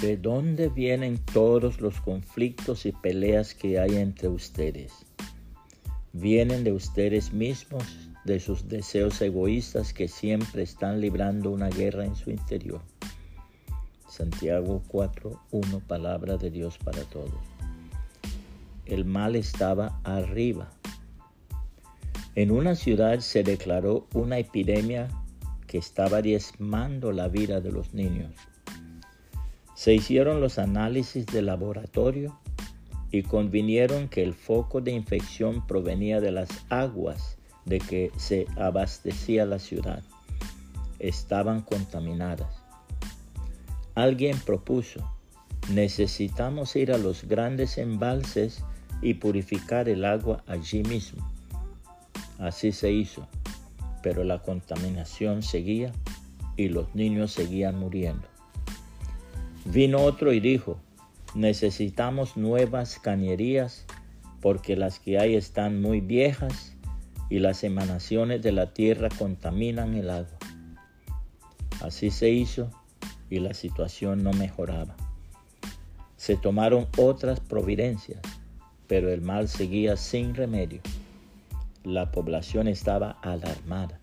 ¿De dónde vienen todos los conflictos y peleas que hay entre ustedes? Vienen de ustedes mismos, de sus deseos egoístas que siempre están librando una guerra en su interior. Santiago 4.1, palabra de Dios para todos. El mal estaba arriba. En una ciudad se declaró una epidemia que estaba diezmando la vida de los niños. Se hicieron los análisis de laboratorio y convinieron que el foco de infección provenía de las aguas de que se abastecía la ciudad. Estaban contaminadas. Alguien propuso, necesitamos ir a los grandes embalses y purificar el agua allí mismo. Así se hizo, pero la contaminación seguía y los niños seguían muriendo. Vino otro y dijo, necesitamos nuevas cañerías porque las que hay están muy viejas y las emanaciones de la tierra contaminan el agua. Así se hizo y la situación no mejoraba. Se tomaron otras providencias, pero el mal seguía sin remedio. La población estaba alarmada.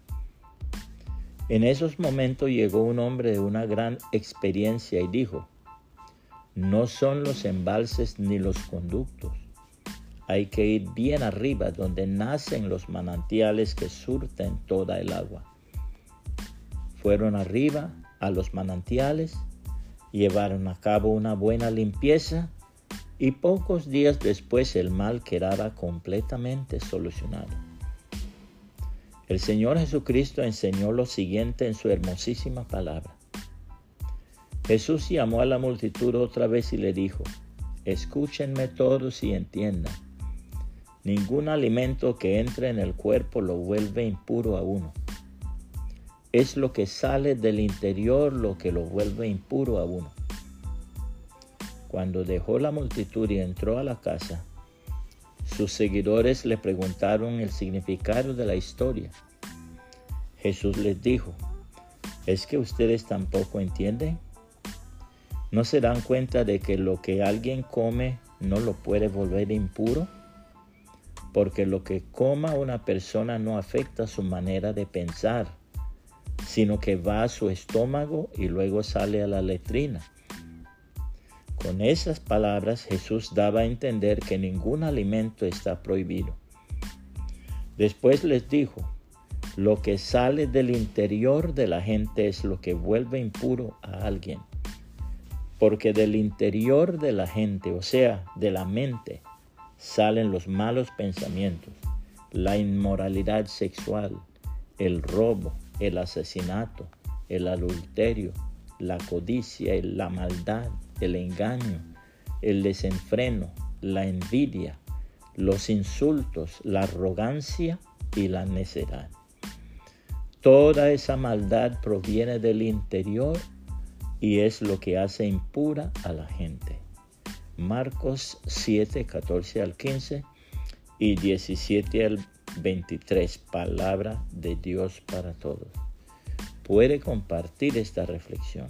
En esos momentos llegó un hombre de una gran experiencia y dijo, no son los embalses ni los conductos. Hay que ir bien arriba donde nacen los manantiales que surten toda el agua. Fueron arriba a los manantiales, llevaron a cabo una buena limpieza y pocos días después el mal quedaba completamente solucionado. El Señor Jesucristo enseñó lo siguiente en su hermosísima palabra. Jesús llamó a la multitud otra vez y le dijo, escúchenme todos y entiendan. Ningún alimento que entre en el cuerpo lo vuelve impuro a uno. Es lo que sale del interior lo que lo vuelve impuro a uno. Cuando dejó la multitud y entró a la casa, sus seguidores le preguntaron el significado de la historia. Jesús les dijo, ¿es que ustedes tampoco entienden? ¿No se dan cuenta de que lo que alguien come no lo puede volver impuro? Porque lo que coma una persona no afecta su manera de pensar, sino que va a su estómago y luego sale a la letrina. Con esas palabras Jesús daba a entender que ningún alimento está prohibido. Después les dijo, lo que sale del interior de la gente es lo que vuelve impuro a alguien. Porque del interior de la gente, o sea, de la mente, salen los malos pensamientos, la inmoralidad sexual, el robo, el asesinato, el adulterio, la codicia, la maldad, el engaño, el desenfreno, la envidia, los insultos, la arrogancia y la necedad. Toda esa maldad proviene del interior y es lo que hace impura a la gente. Marcos 7, 14 al 15 y 17 al 23, palabra de Dios para todos. Puede compartir esta reflexión